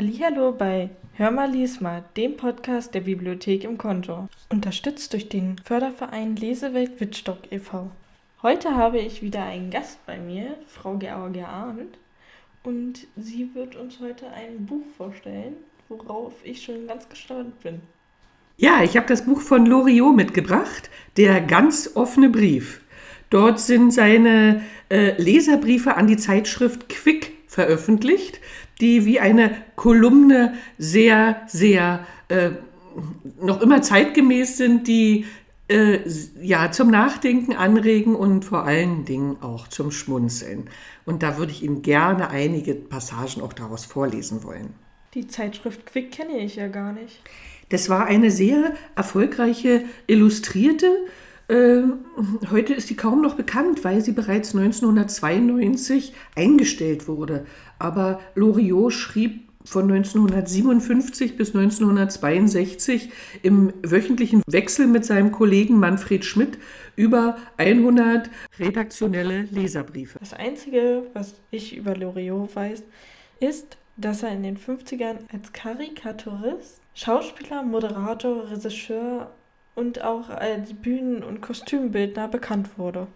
Hallo bei Hör mal lies dem Podcast der Bibliothek im Konto, unterstützt durch den Förderverein Lesewelt Wittstock e.V. Heute habe ich wieder einen Gast bei mir, Frau Georgia Arndt, und sie wird uns heute ein Buch vorstellen, worauf ich schon ganz gestaunt bin. Ja, ich habe das Buch von Loriot mitgebracht, der ganz offene Brief. Dort sind seine äh, Leserbriefe an die Zeitschrift Quick veröffentlicht, die wie eine Kolumne sehr, sehr äh, noch immer zeitgemäß sind, die äh, ja zum Nachdenken anregen und vor allen Dingen auch zum Schmunzeln. Und da würde ich Ihnen gerne einige Passagen auch daraus vorlesen wollen. Die Zeitschrift Quick kenne ich ja gar nicht. Das war eine sehr erfolgreiche Illustrierte. Äh, heute ist die kaum noch bekannt, weil sie bereits 1992 eingestellt wurde. Aber Loriot schrieb von 1957 bis 1962 im wöchentlichen Wechsel mit seinem Kollegen Manfred Schmidt über 100 redaktionelle Leserbriefe. Das Einzige, was ich über Loriot weiß, ist, dass er in den 50ern als Karikaturist, Schauspieler, Moderator, Regisseur und auch als Bühnen- und Kostümbildner bekannt wurde.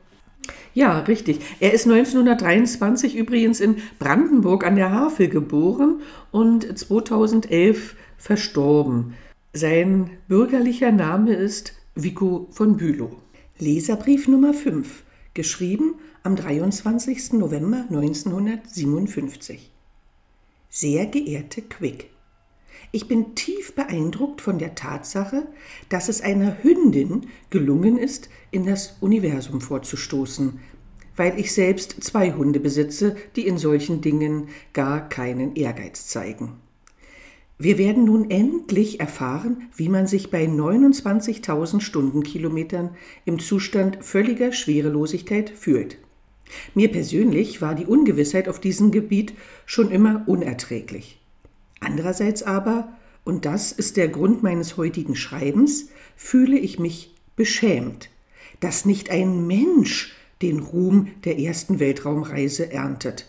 Ja, richtig. Er ist 1923 übrigens in Brandenburg an der Havel geboren und 2011 verstorben. Sein bürgerlicher Name ist Vico von Bülow. Leserbrief Nummer 5, geschrieben am 23. November 1957. Sehr geehrte Quick, ich bin tief beeindruckt von der Tatsache, dass es einer Hündin gelungen ist, in das Universum vorzustoßen, weil ich selbst zwei Hunde besitze, die in solchen Dingen gar keinen Ehrgeiz zeigen. Wir werden nun endlich erfahren, wie man sich bei 29.000 Stundenkilometern im Zustand völliger Schwerelosigkeit fühlt. Mir persönlich war die Ungewissheit auf diesem Gebiet schon immer unerträglich. Andererseits aber, und das ist der Grund meines heutigen Schreibens, fühle ich mich beschämt, dass nicht ein Mensch den Ruhm der ersten Weltraumreise erntet.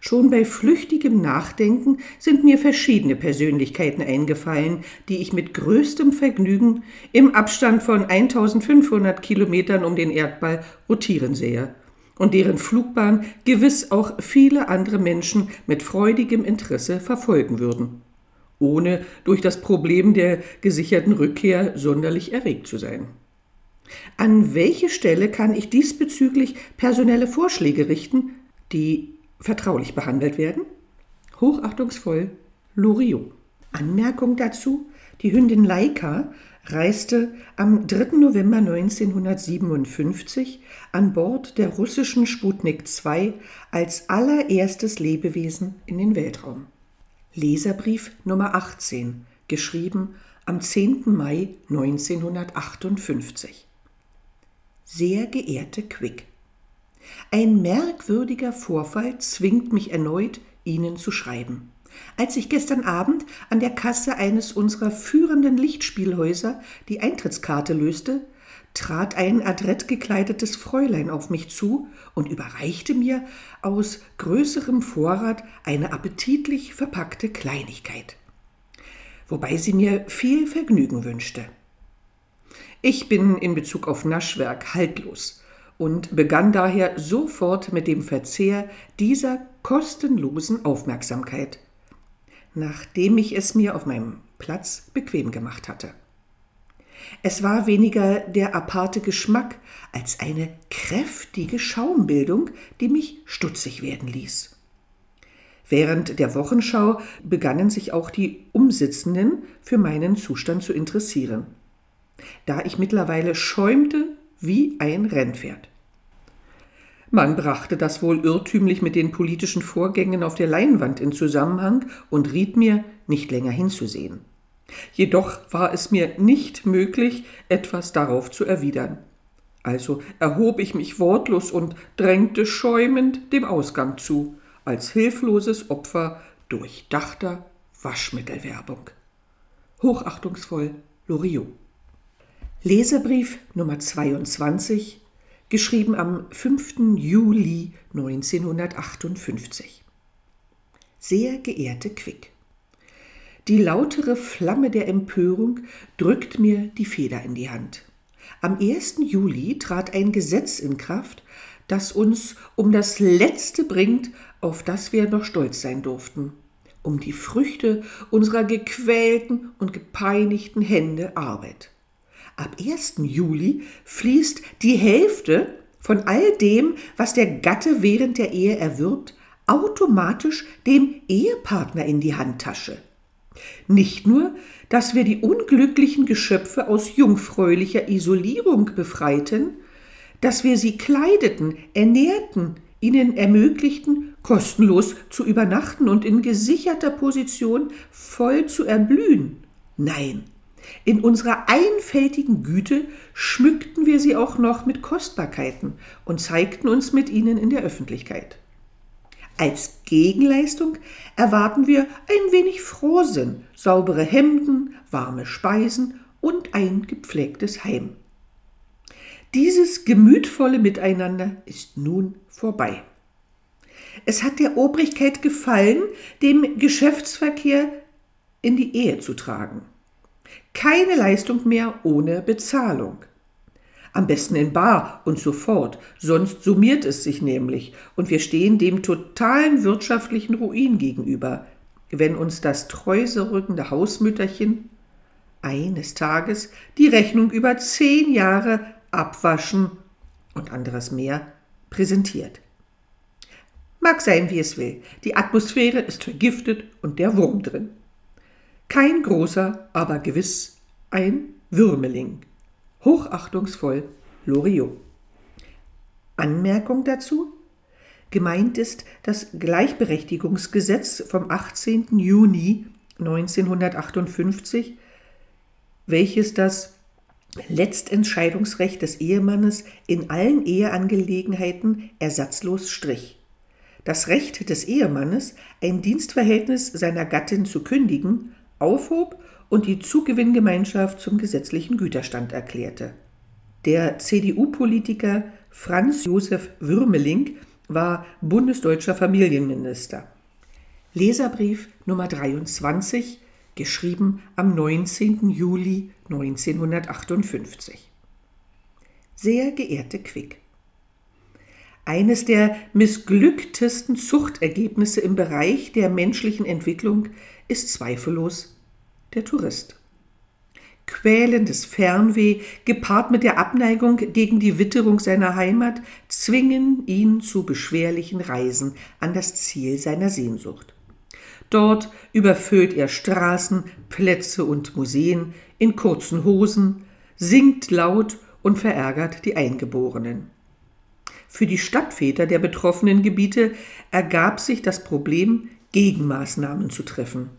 Schon bei flüchtigem Nachdenken sind mir verschiedene Persönlichkeiten eingefallen, die ich mit größtem Vergnügen im Abstand von 1500 Kilometern um den Erdball rotieren sehe und deren Flugbahn gewiss auch viele andere Menschen mit freudigem Interesse verfolgen würden, ohne durch das Problem der gesicherten Rückkehr sonderlich erregt zu sein. An welche Stelle kann ich diesbezüglich personelle Vorschläge richten, die vertraulich behandelt werden? Hochachtungsvoll Loriot. Anmerkung dazu: Die Hündin Laika reiste am 3. November 1957 an Bord der russischen Sputnik 2 als allererstes Lebewesen in den Weltraum. Leserbrief Nummer 18, geschrieben am 10. Mai 1958. Sehr geehrte Quick, ein merkwürdiger Vorfall zwingt mich erneut, Ihnen zu schreiben. Als ich gestern Abend an der Kasse eines unserer führenden Lichtspielhäuser die Eintrittskarte löste, trat ein adrett gekleidetes Fräulein auf mich zu und überreichte mir aus größerem Vorrat eine appetitlich verpackte Kleinigkeit, wobei sie mir viel Vergnügen wünschte. Ich bin in Bezug auf Naschwerk haltlos und begann daher sofort mit dem Verzehr dieser kostenlosen Aufmerksamkeit nachdem ich es mir auf meinem Platz bequem gemacht hatte. Es war weniger der aparte Geschmack als eine kräftige Schaumbildung, die mich stutzig werden ließ. Während der Wochenschau begannen sich auch die Umsitzenden für meinen Zustand zu interessieren, da ich mittlerweile schäumte wie ein Rennpferd. Man brachte das wohl irrtümlich mit den politischen Vorgängen auf der Leinwand in Zusammenhang und riet mir, nicht länger hinzusehen. Jedoch war es mir nicht möglich, etwas darauf zu erwidern. Also erhob ich mich wortlos und drängte schäumend dem Ausgang zu, als hilfloses Opfer durchdachter Waschmittelwerbung. Hochachtungsvoll Loriot. Leserbrief Nummer 22 geschrieben am 5. Juli 1958. Sehr geehrte Quick, Die lautere Flamme der Empörung drückt mir die Feder in die Hand. Am 1. Juli trat ein Gesetz in Kraft, das uns um das Letzte bringt, auf das wir noch stolz sein durften, um die Früchte unserer gequälten und gepeinigten Hände Arbeit. Ab 1. Juli fließt die Hälfte von all dem, was der Gatte während der Ehe erwirbt, automatisch dem Ehepartner in die Handtasche. Nicht nur, dass wir die unglücklichen Geschöpfe aus jungfräulicher Isolierung befreiten, dass wir sie kleideten, ernährten, ihnen ermöglichten, kostenlos zu übernachten und in gesicherter Position voll zu erblühen. Nein, in unserer einfältigen Güte schmückten wir sie auch noch mit Kostbarkeiten und zeigten uns mit ihnen in der Öffentlichkeit. Als Gegenleistung erwarten wir ein wenig Frohsinn, saubere Hemden, warme Speisen und ein gepflegtes Heim. Dieses gemütvolle Miteinander ist nun vorbei. Es hat der Obrigkeit gefallen, dem Geschäftsverkehr in die Ehe zu tragen. Keine Leistung mehr ohne Bezahlung. Am besten in Bar und sofort, sonst summiert es sich nämlich und wir stehen dem totalen wirtschaftlichen Ruin gegenüber, wenn uns das treuserückende Hausmütterchen eines Tages die Rechnung über zehn Jahre abwaschen und anderes mehr präsentiert. Mag sein, wie es will, die Atmosphäre ist vergiftet und der Wurm drin. Kein großer, aber gewiss ein Würmeling. Hochachtungsvoll Loriot. Anmerkung dazu? Gemeint ist das Gleichberechtigungsgesetz vom 18. Juni 1958, welches das Letztentscheidungsrecht des Ehemannes in allen Eheangelegenheiten ersatzlos strich. Das Recht des Ehemannes, ein Dienstverhältnis seiner Gattin zu kündigen, aufhob und die Zugewinngemeinschaft zum gesetzlichen Güterstand erklärte. Der CDU-Politiker Franz Josef Würmeling war bundesdeutscher Familienminister. Leserbrief Nummer 23, geschrieben am 19. Juli 1958. Sehr geehrte Quick, eines der missglücktesten Zuchtergebnisse im Bereich der menschlichen Entwicklung ist zweifellos der Tourist. Quälendes Fernweh, gepaart mit der Abneigung gegen die Witterung seiner Heimat, zwingen ihn zu beschwerlichen Reisen an das Ziel seiner Sehnsucht. Dort überfüllt er Straßen, Plätze und Museen in kurzen Hosen, singt laut und verärgert die Eingeborenen. Für die Stadtväter der betroffenen Gebiete ergab sich das Problem, Gegenmaßnahmen zu treffen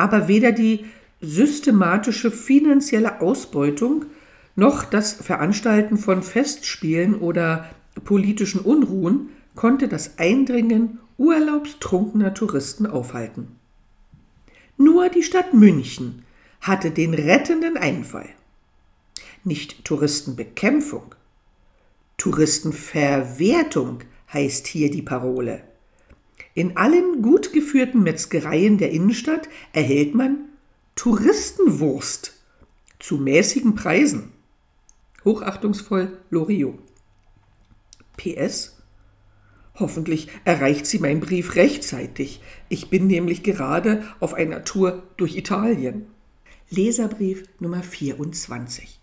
aber weder die systematische finanzielle Ausbeutung noch das Veranstalten von Festspielen oder politischen Unruhen konnte das Eindringen urlaubstrunkener Touristen aufhalten. Nur die Stadt München hatte den rettenden Einfall. Nicht Touristenbekämpfung, Touristenverwertung heißt hier die Parole. In allen gut geführten Metzgereien der Innenstadt erhält man Touristenwurst zu mäßigen Preisen. Hochachtungsvoll Loriot. PS. Hoffentlich erreicht sie mein Brief rechtzeitig. Ich bin nämlich gerade auf einer Tour durch Italien. Leserbrief Nummer 24.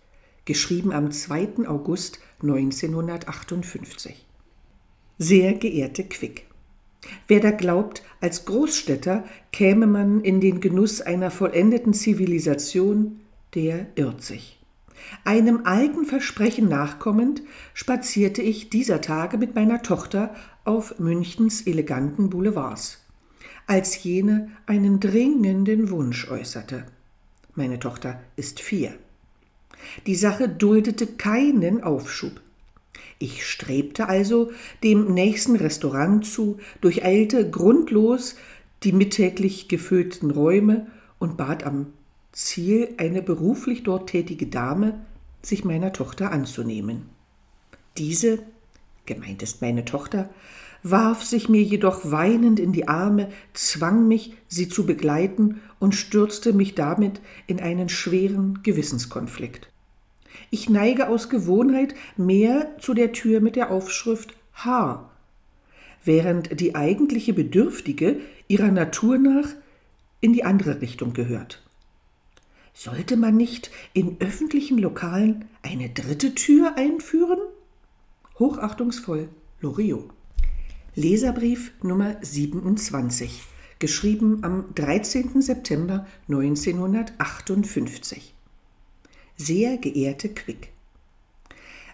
Geschrieben am 2. August 1958. Sehr geehrte Quick. Wer da glaubt, als Großstädter käme man in den Genuss einer vollendeten Zivilisation, der irrt sich. Einem alten Versprechen nachkommend spazierte ich dieser Tage mit meiner Tochter auf Münchens eleganten Boulevards, als jene einen dringenden Wunsch äußerte. Meine Tochter ist vier. Die Sache duldete keinen Aufschub. Ich strebte also dem nächsten Restaurant zu, durcheilte grundlos die mittäglich gefüllten Räume und bat am Ziel eine beruflich dort tätige Dame, sich meiner Tochter anzunehmen. Diese, gemeint ist meine Tochter, warf sich mir jedoch weinend in die Arme, zwang mich, sie zu begleiten und stürzte mich damit in einen schweren Gewissenskonflikt. Ich neige aus Gewohnheit mehr zu der Tür mit der Aufschrift H, während die eigentliche Bedürftige ihrer Natur nach in die andere Richtung gehört. Sollte man nicht in öffentlichen Lokalen eine dritte Tür einführen? Hochachtungsvoll, Loriot. Leserbrief Nummer 27, geschrieben am 13. September 1958. Sehr geehrte Quick.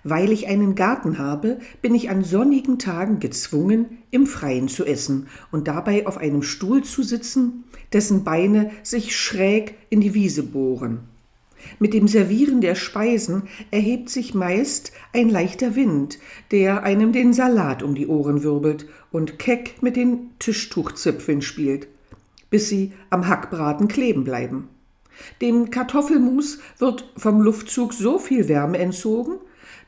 Weil ich einen Garten habe, bin ich an sonnigen Tagen gezwungen, im Freien zu essen und dabei auf einem Stuhl zu sitzen, dessen Beine sich schräg in die Wiese bohren. Mit dem Servieren der Speisen erhebt sich meist ein leichter Wind, der einem den Salat um die Ohren wirbelt und keck mit den Tischtuchzipfeln spielt, bis sie am Hackbraten kleben bleiben. Dem Kartoffelmus wird vom Luftzug so viel Wärme entzogen,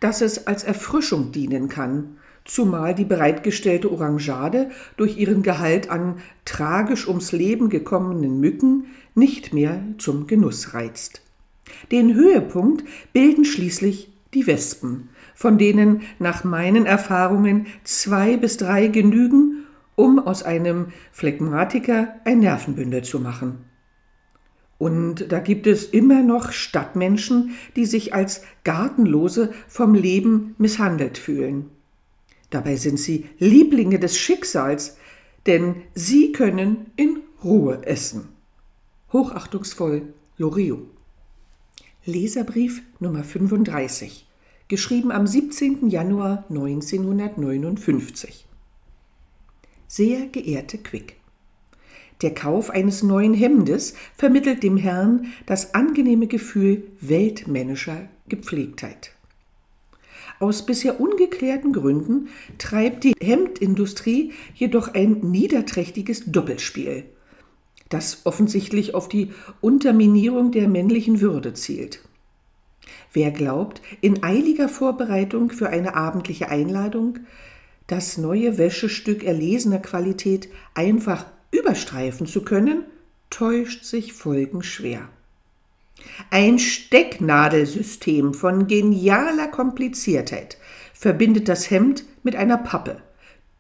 dass es als Erfrischung dienen kann, zumal die bereitgestellte Orangeade durch ihren Gehalt an tragisch ums Leben gekommenen Mücken nicht mehr zum Genuss reizt. Den Höhepunkt bilden schließlich die Wespen, von denen nach meinen Erfahrungen zwei bis drei genügen, um aus einem Phlegmatiker ein Nervenbündel zu machen. Und da gibt es immer noch Stadtmenschen, die sich als Gartenlose vom Leben misshandelt fühlen. Dabei sind sie Lieblinge des Schicksals, denn sie können in Ruhe essen. Hochachtungsvoll Loriot. Leserbrief Nummer 35, geschrieben am 17. Januar 1959. Sehr geehrte Quick. Der Kauf eines neuen Hemdes vermittelt dem Herrn das angenehme Gefühl weltmännischer Gepflegtheit. Aus bisher ungeklärten Gründen treibt die Hemdindustrie jedoch ein niederträchtiges Doppelspiel das offensichtlich auf die Unterminierung der männlichen Würde zielt. Wer glaubt, in eiliger Vorbereitung für eine abendliche Einladung das neue Wäschestück erlesener Qualität einfach überstreifen zu können, täuscht sich folgenschwer. Ein Stecknadelsystem von genialer Kompliziertheit verbindet das Hemd mit einer Pappe,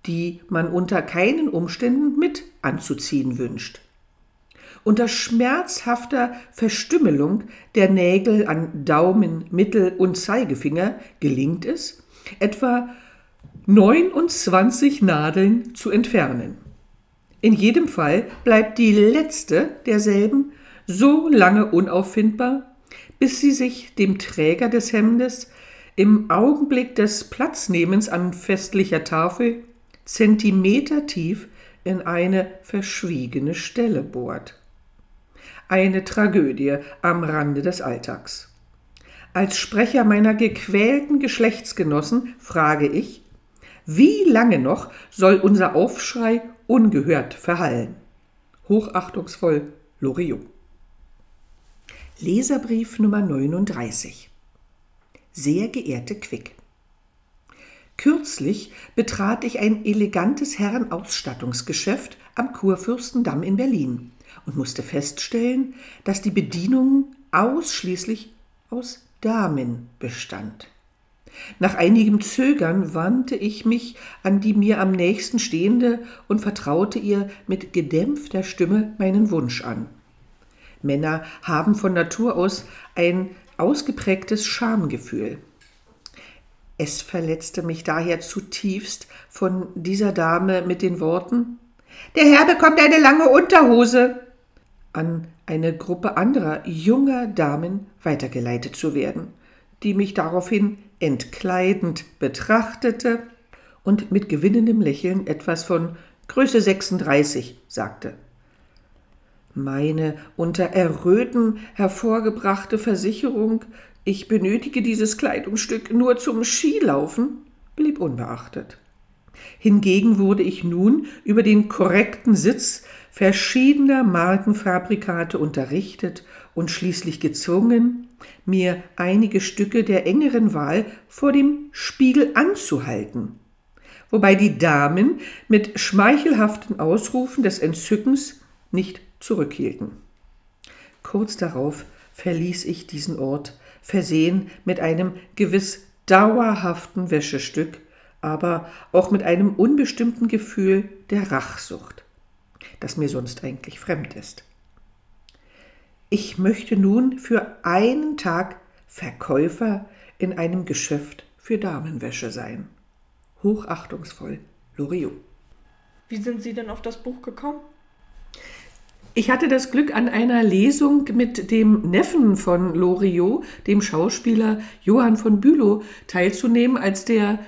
die man unter keinen Umständen mit anzuziehen wünscht. Unter schmerzhafter Verstümmelung der Nägel an Daumen, Mittel und Zeigefinger gelingt es, etwa 29 Nadeln zu entfernen. In jedem Fall bleibt die letzte derselben so lange unauffindbar, bis sie sich dem Träger des Hemdes im Augenblick des Platznehmens an festlicher Tafel zentimetertief in eine verschwiegene Stelle bohrt eine Tragödie am Rande des Alltags. Als Sprecher meiner gequälten Geschlechtsgenossen frage ich, wie lange noch soll unser Aufschrei ungehört verhallen? Hochachtungsvoll Loriot. Leserbrief Nummer 39 Sehr geehrte Quick. Kürzlich betrat ich ein elegantes Herrenausstattungsgeschäft am Kurfürstendamm in Berlin und musste feststellen, dass die Bedienung ausschließlich aus Damen bestand. Nach einigem Zögern wandte ich mich an die mir am nächsten stehende und vertraute ihr mit gedämpfter Stimme meinen Wunsch an. Männer haben von Natur aus ein ausgeprägtes Schamgefühl. Es verletzte mich daher zutiefst von dieser Dame mit den Worten Der Herr bekommt eine lange Unterhose an eine Gruppe anderer junger Damen weitergeleitet zu werden, die mich daraufhin entkleidend betrachtete und mit gewinnendem Lächeln etwas von Größe 36 sagte. Meine unter Erröten hervorgebrachte Versicherung, ich benötige dieses Kleidungsstück nur zum Skilaufen, blieb unbeachtet. Hingegen wurde ich nun über den korrekten Sitz verschiedener Markenfabrikate unterrichtet und schließlich gezwungen, mir einige Stücke der engeren Wahl vor dem Spiegel anzuhalten, wobei die Damen mit schmeichelhaften Ausrufen des Entzückens nicht zurückhielten. Kurz darauf verließ ich diesen Ort, versehen mit einem gewiss dauerhaften Wäschestück, aber auch mit einem unbestimmten Gefühl der Rachsucht, das mir sonst eigentlich fremd ist. Ich möchte nun für einen Tag Verkäufer in einem Geschäft für Damenwäsche sein. Hochachtungsvoll, Loriot. Wie sind Sie denn auf das Buch gekommen? Ich hatte das Glück, an einer Lesung mit dem Neffen von Loriot, dem Schauspieler Johann von Bülow, teilzunehmen, als der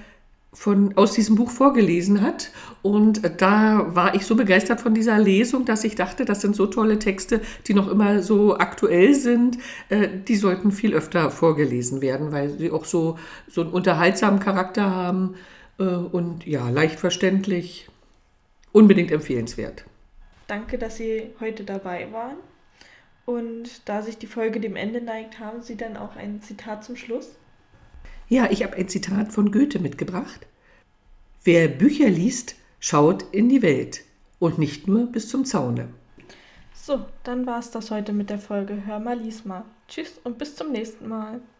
von, aus diesem Buch vorgelesen hat. Und da war ich so begeistert von dieser Lesung, dass ich dachte, das sind so tolle Texte, die noch immer so aktuell sind. Äh, die sollten viel öfter vorgelesen werden, weil sie auch so, so einen unterhaltsamen Charakter haben äh, und ja, leicht verständlich. Unbedingt empfehlenswert. Danke, dass Sie heute dabei waren. Und da sich die Folge dem Ende neigt, haben Sie dann auch ein Zitat zum Schluss? Ja, ich habe ein Zitat von Goethe mitgebracht. Wer Bücher liest, schaut in die Welt und nicht nur bis zum Zaune. So, dann war es das heute mit der Folge Hör mal, lies mal. Tschüss und bis zum nächsten Mal.